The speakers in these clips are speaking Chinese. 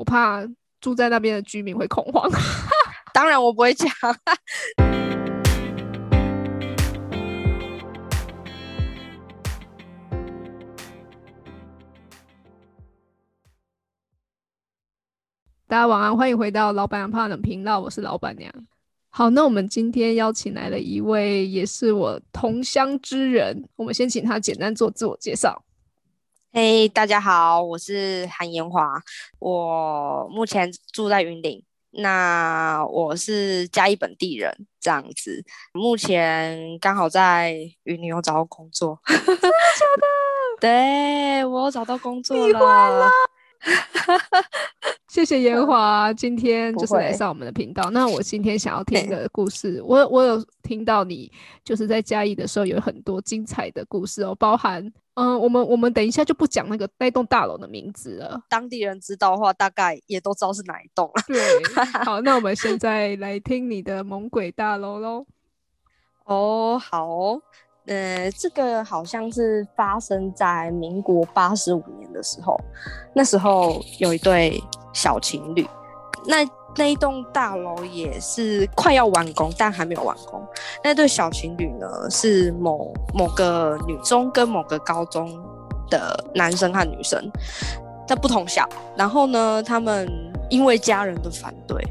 我怕住在那边的居民会恐慌。当然我不会讲。大家晚安，欢迎回到老板娘怕冷频道，我是老板娘。好，那我们今天邀请来了一位，也是我同乡之人。我们先请他简单做自我介绍。嘿，大家好，我是韩延华，我目前住在云林，那我是嘉义本地人，这样子。目前刚好在云林有找到工作，真的假的？对我找到工作了。谢谢烟华，今天就是来上我们的频道。那我今天想要听的故事，我我有听到你就是在嘉义的时候有很多精彩的故事哦，包含嗯，我们我们等一下就不讲那个那栋大楼的名字了，当地人知道的话，大概也都知道是哪一栋了。对，好，那我们现在来听你的猛鬼大楼喽。哦，好。呃，这个好像是发生在民国八十五年的时候，那时候有一对小情侣，那那一栋大楼也是快要完工，但还没有完工。那对小情侣呢，是某某个女中跟某个高中的男生和女生在不同校，然后呢，他们因为家人的反对，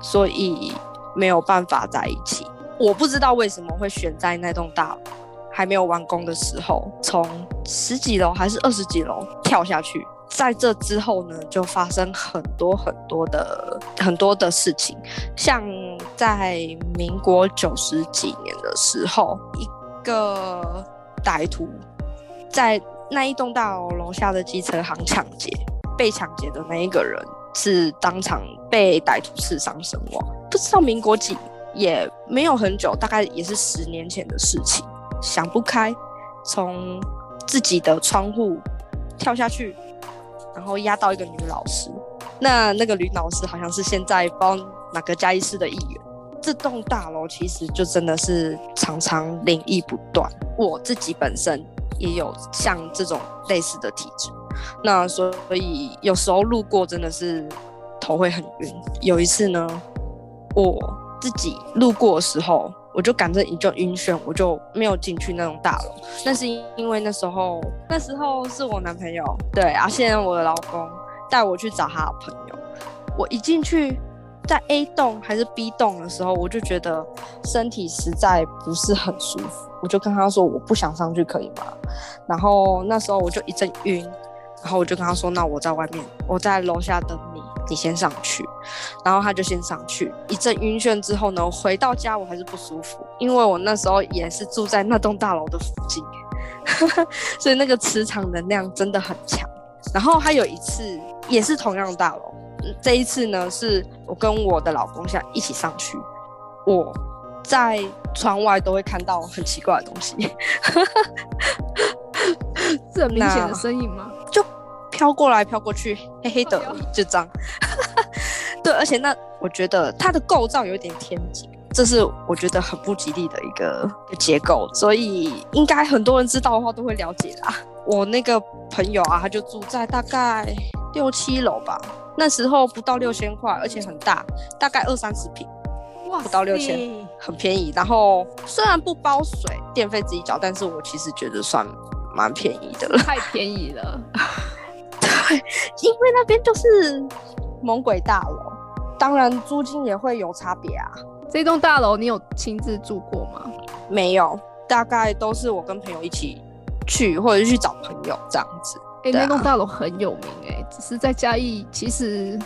所以没有办法在一起。我不知道为什么会选在那栋大楼。还没有完工的时候，从十几楼还是二十几楼跳下去，在这之后呢，就发生很多很多的很多的事情。像在民国九十几年的时候，一个歹徒在那一栋大楼楼下的机车行抢劫，被抢劫的那一个人是当场被歹徒刺伤身亡。不知道民国几，也没有很久，大概也是十年前的事情。想不开，从自己的窗户跳下去，然后压到一个女老师。那那个女老师好像是现在帮哪个嘉义市的议员。这栋大楼其实就真的是常常灵异不断。我自己本身也有像这种类似的体质，那所以有时候路过真的是头会很晕。有一次呢，我自己路过的时候。我就赶着一就晕眩，我就没有进去那种大楼。那是因为那时候，那时候是我男朋友，对啊，现在我的老公带我去找他的朋友。我一进去，在 A 栋还是 B 栋的时候，我就觉得身体实在不是很舒服，我就跟他说我不想上去，可以吗？然后那时候我就一阵晕，然后我就跟他说，那我在外面，我在楼下等你。先上去，然后他就先上去，一阵晕眩之后呢，回到家我还是不舒服，因为我那时候也是住在那栋大楼的附近，所以那个磁场能量真的很强。然后还有一次也是同样的大楼，这一次呢是我跟我的老公下一起上去，我在窗外都会看到很奇怪的东西，是很明显的身影吗？就。飘过来飘过去，黑黑的，就这样。对，而且那我觉得它的构造有点天井，这是我觉得很不吉利的一个结构，所以应该很多人知道的话都会了解啦。我那个朋友啊，他就住在大概六七楼吧，那时候不到六千块，而且很大，大概二三十平，哇，不到六千，很便宜。然后虽然不包水电费自己缴，但是我其实觉得算蛮便宜的了，太便宜了。对，因为那边就是猛鬼大楼，当然租金也会有差别啊。这栋大楼你有亲自住过吗？没有，大概都是我跟朋友一起去，或者去找朋友这样子。哎，那栋大楼很有名哎，只是在嘉义，其实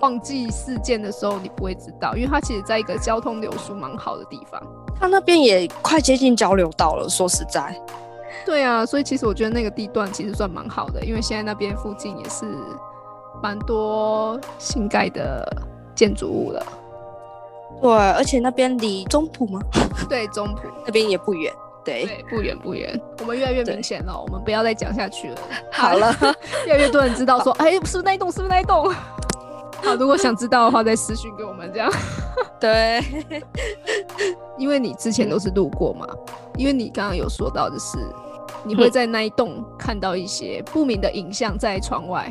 忘记事件的时候你不会知道，因为它其实在一个交通流速蛮好的地方。它那边也快接近交流道了，说实在。对啊，所以其实我觉得那个地段其实算蛮好的，因为现在那边附近也是蛮多新盖的建筑物了。对，而且那边离中埔吗？对，中埔那边也不远。对，不远不远。我们越来越明显了，我们不要再讲下去了。好了，越来越多人知道说，哎，是不是那一栋？是不是那一栋？好，如果想知道的话，再私讯给我们这样。对，因为你之前都是路过嘛，因为你刚刚有说到的是。你会在那一栋看到一些不明的影像在窗外，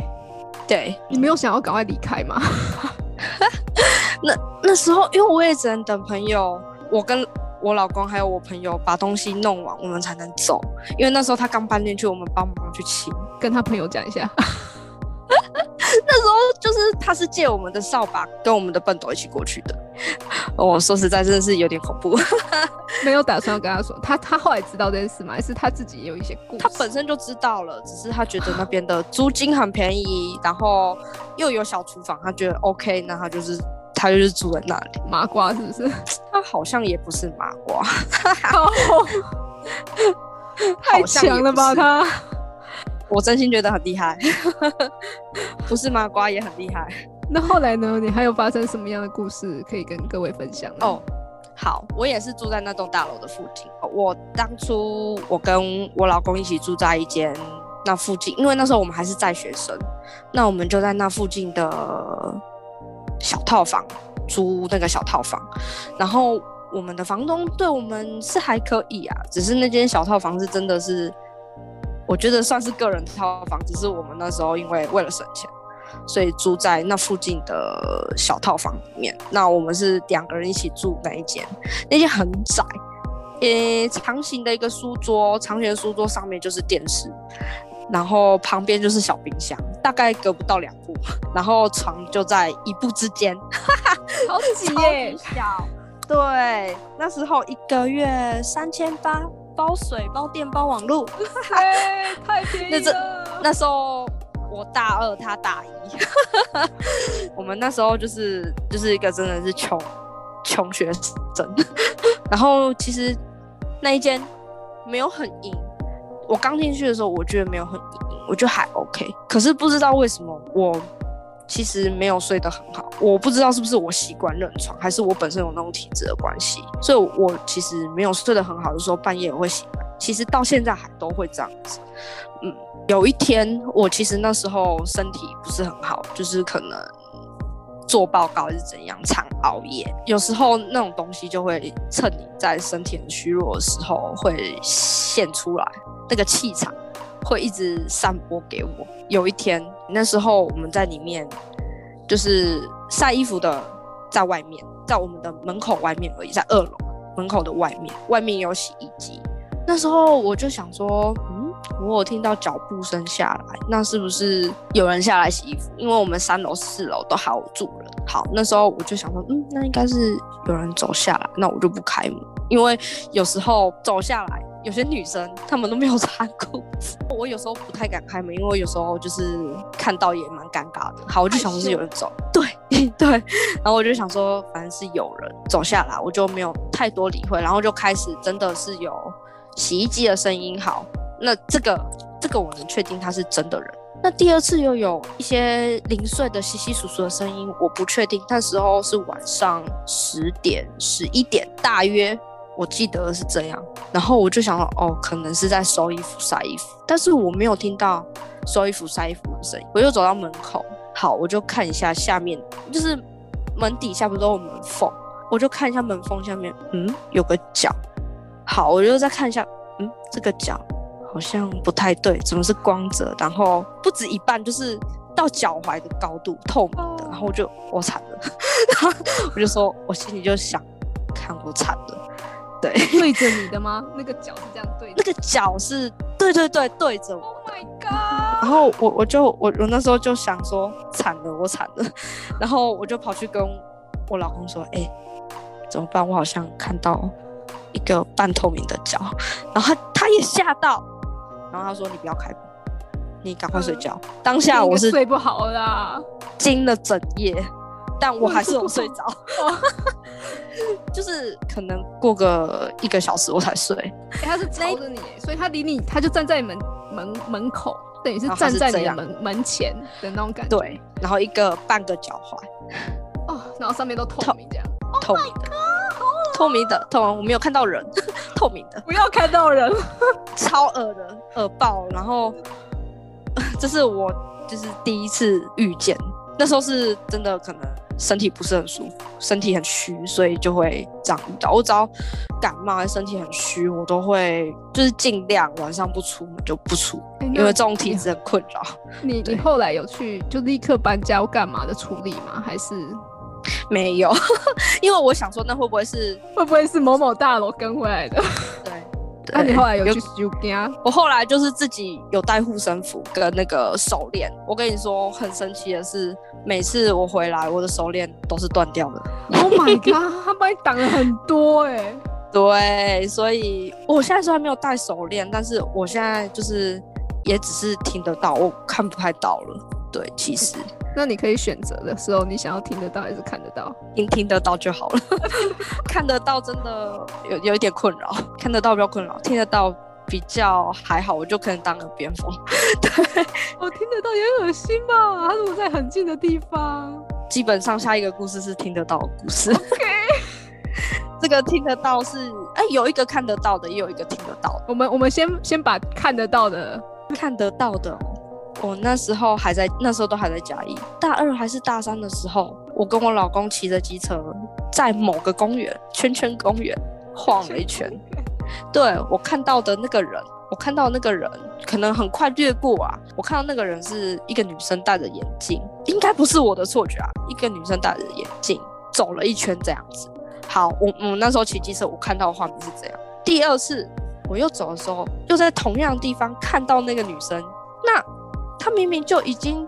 对你没有想要赶快离开吗？那那时候，因为我也只能等朋友，我跟我老公还有我朋友把东西弄完，我们才能走。因为那时候他刚搬进去，我们帮忙去清。跟他朋友讲一下，那时候就是他是借我们的扫把跟我们的笨斗一起过去的。我说实在，真的是有点恐怖。没有打算要跟他说，他他后来知道这件事吗？还是他自己也有一些故事？他本身就知道了，只是他觉得那边的租金很便宜，然后又有小厨房，他觉得 OK，那他就是他就是住在那里。麻瓜是不是？他好像也不是麻瓜，太强了吧他！我真心觉得很厉害，不是麻瓜也很厉害。那后来呢？你还有发生什么样的故事可以跟各位分享哦？好，我也是住在那栋大楼的附近。我当初我跟我老公一起住在一间那附近，因为那时候我们还是在学生，那我们就在那附近的小套房租那个小套房。然后我们的房东对我们是还可以啊，只是那间小套房是真的是，我觉得算是个人套房，只是我们那时候因为为了省钱。所以住在那附近的小套房里面。那我们是两个人一起住那一间，那间很窄，呃，长形的一个书桌，长形的书桌上面就是电视，然后旁边就是小冰箱，大概隔不到两步，然后床就在一步之间，好挤耶！小，对，那时候一个月三千八，包水、包电、包网络，太便宜了。那时候。我大二，他大一，我们那时候就是就是一个真的是穷穷学生，然后其实那一间没有很硬，我刚进去的时候我觉得没有很硬，我觉得还 OK，可是不知道为什么我其实没有睡得很好，我不知道是不是我习惯认床，还是我本身有那种体质的关系，所以我其实没有睡得很好的时候，半夜我会醒来，其实到现在还都会这样子，嗯。有一天，我其实那时候身体不是很好，就是可能做报告还是怎样，常熬夜。有时候那种东西就会趁你在身体很虚弱的时候会现出来，那个气场会一直散播给我。有一天，那时候我们在里面就是晒衣服的，在外面，在我们的门口外面而已，在二楼门口的外面，外面有洗衣机。那时候我就想说。嗯我有听到脚步声下来，那是不是有人下来洗衣服？因为我们三楼、四楼都还有住人。好，那时候我就想说，嗯，那应该是有人走下来，那我就不开门，因为有时候走下来，有些女生她们都没有穿裤子，我有时候不太敢开门，因为有时候就是看到也蛮尴尬的。好，我就想说是有人走，对 对，然后我就想说，反正是有人走下来，我就没有太多理会，然后就开始真的是有洗衣机的声音。好。那这个这个我能确定他是真的人。那第二次又有一些零碎的稀稀疏疏的声音，我不确定。那时候是晚上十点十一点，大约我记得是这样。然后我就想说，哦，可能是在收衣服晒衣服，但是我没有听到收衣服晒衣服的声音。我又走到门口，好，我就看一下下面，就是门底下不都有门缝，我就看一下门缝下面，嗯，有个脚。好，我就再看一下，嗯，这个脚。好像不太对，怎么是光泽？然后不止一半，就是到脚踝的高度，透明的。然后我就我惨了，然 后我就说，我心里就想，看我惨了。对，对着你的吗？那个脚是这样对？那个脚是对对对对着。Oh my god！然后我我就我我那时候就想说，惨了，我惨了。然后我就跑去跟我老公说，哎，怎么办？我好像看到一个半透明的脚。然后他他也吓到。然后他说：“你不要开门，你赶快睡觉。”当下我是睡不好啦，惊了整夜，但我还是有睡着，就是可能过个一个小时我才睡。他是朝着你，所以他离你，他就站在门门门口，等于是站在你的门门前的那种感觉。对，然后一个半个脚踝，哦，然后上面都透明这样，透明的。透明的，透明，我没有看到人，透明的，不要看到人，超恶的，恶爆。然后，这是我就是第一次遇见，那时候是真的可能身体不是很舒服，身体很虚，所以就会这样遇到。我只要感冒、身体很虚，我都会就是尽量晚上不出门就不出，因为这种体质很困扰。你你后来有去就立刻搬家干嘛的处理吗？还是没有？因为我想说，那会不会是会不会是某某大楼跟回来的？对。那你后来有去修家？我后来就是自己有带护身符跟那个手链。我跟你说，很神奇的是，每次我回来，我的手链都是断掉的。Oh my god！他帮你挡了很多哎。对，所以我现在虽然没有戴手链，但是我现在就是也只是听得到，我看不太到了。对，其实。那你可以选择的时候，你想要听得到还是看得到？听听得到就好了，看得到真的有有一点困扰，看得到比较困扰，听得到比较还好，我就可能当耳边风。对，我听得到也恶心吧？他如果在很近的地方，基本上下一个故事是听得到的故事。OK，这个听得到是哎，有一个看得到的，也有一个听得到。我们我们先先把看得到的看得到的。我那时候还在，那时候都还在嘉义，大二还是大三的时候，我跟我老公骑着机车在某个公园圈圈公园 晃了一圈。对我看到的那个人，我看到那个人可能很快掠过啊。我看到那个人是一个女生戴着眼镜，应该不是我的错觉啊。一个女生戴着眼镜走了一圈这样子。好，我我那时候骑机车，我看到的画面是这样。第二次我又走的时候，又在同样的地方看到那个女生，那。他明明就已经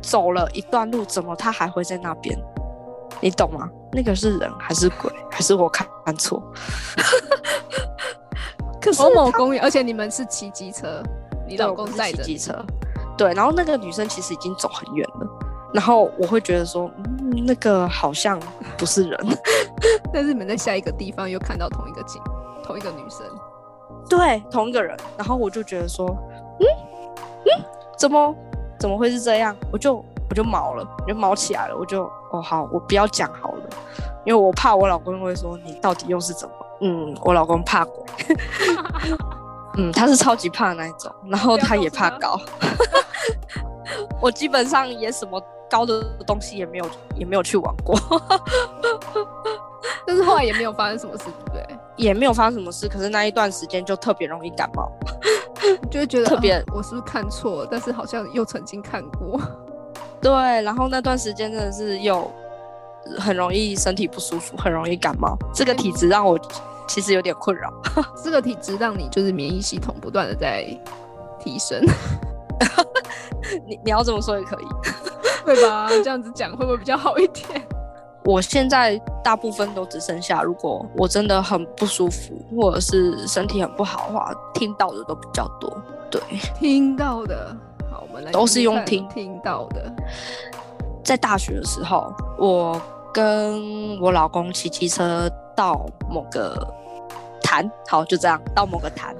走了一段路，怎么他还会在那边？你懂吗？那个是人还是鬼？还是我看错？某某公园，而且你们是骑机车，你老公在骑机车，对。然后那个女生其实已经走很远了，然后我会觉得说，嗯，那个好像不是人，但是你们在下一个地方又看到同一个景，同一个女生，对，同一个人。然后我就觉得说，嗯嗯。怎么怎么会是这样？我就我就毛了，我就毛起来了。我就哦好，我不要讲好了，因为我怕我老公会说你到底又是怎么？嗯，我老公怕鬼，嗯，他是超级怕那一种，然后他也怕高。我基本上也什么高的东西也没有也没有去玩过，但是后来也没有发生什么事，对不对？也没有发生什么事，可是那一段时间就特别容易感冒。就会觉得特别，我是不是看错？但是好像又曾经看过。对，然后那段时间真的是又很容易身体不舒服，很容易感冒。这个体质让我其实有点困扰。这个体质让你就是免疫系统不断的在提升。你你要这么说也可以，对吧？这样子讲会不会比较好一点？我现在大部分都只剩下，如果我真的很不舒服，或者是身体很不好的话，听到的都比较多。对，听到的，好，我们来都是用听听到的。在大学的时候，我跟我老公骑机车到某个潭，好，就这样到某个潭，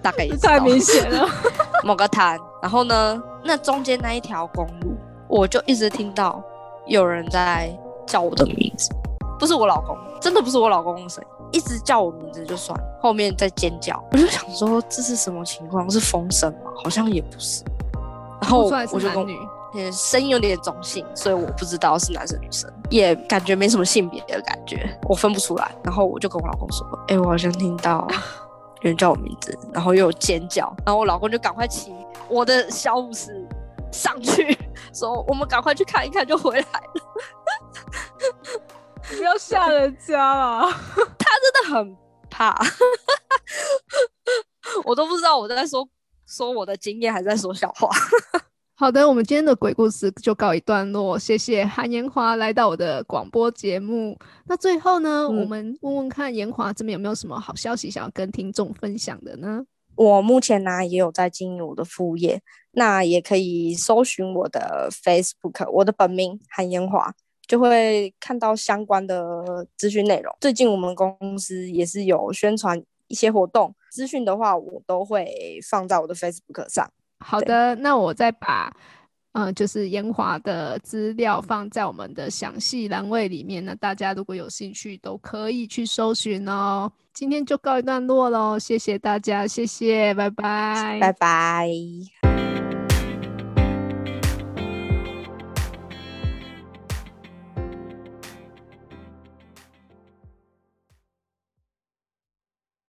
大概太明显了。某个潭，然后呢，那中间那一条公路，我就一直听到有人在。叫我的名字，不是我老公，真的不是我老公的声音，一直叫我名字就算，后面在尖叫，我就想说这是什么情况？是风声吗？好像也不是。然后我就跟女，声音有点中性，所以我不知道是男生女生，也感觉没什么性别的感觉，我分不出来。然后我就跟我老公说：“哎，我好像听到有人叫我名字，然后又有尖叫。”然后我老公就赶快骑我的小五十上去，说：“我们赶快去看一看，就回来了。”不要吓人家了，他真的很怕，我都不知道我在说说我的经验，还在说笑话。好的，我们今天的鬼故事就告一段落，谢谢韩延华来到我的广播节目。那最后呢，我们问问看延华这边有没有什么好消息想要跟听众分享的呢？我目前呢也有在经营我的副业，那也可以搜寻我的 Facebook，我的本名韩延华。就会看到相关的资讯内容。最近我们公司也是有宣传一些活动资讯的话，我都会放在我的 Facebook 上。好的，那我再把嗯，就是烟华的资料放在我们的详细栏位里面。那大家如果有兴趣，都可以去搜寻哦。今天就告一段落喽，谢谢大家，谢谢，拜拜，拜拜。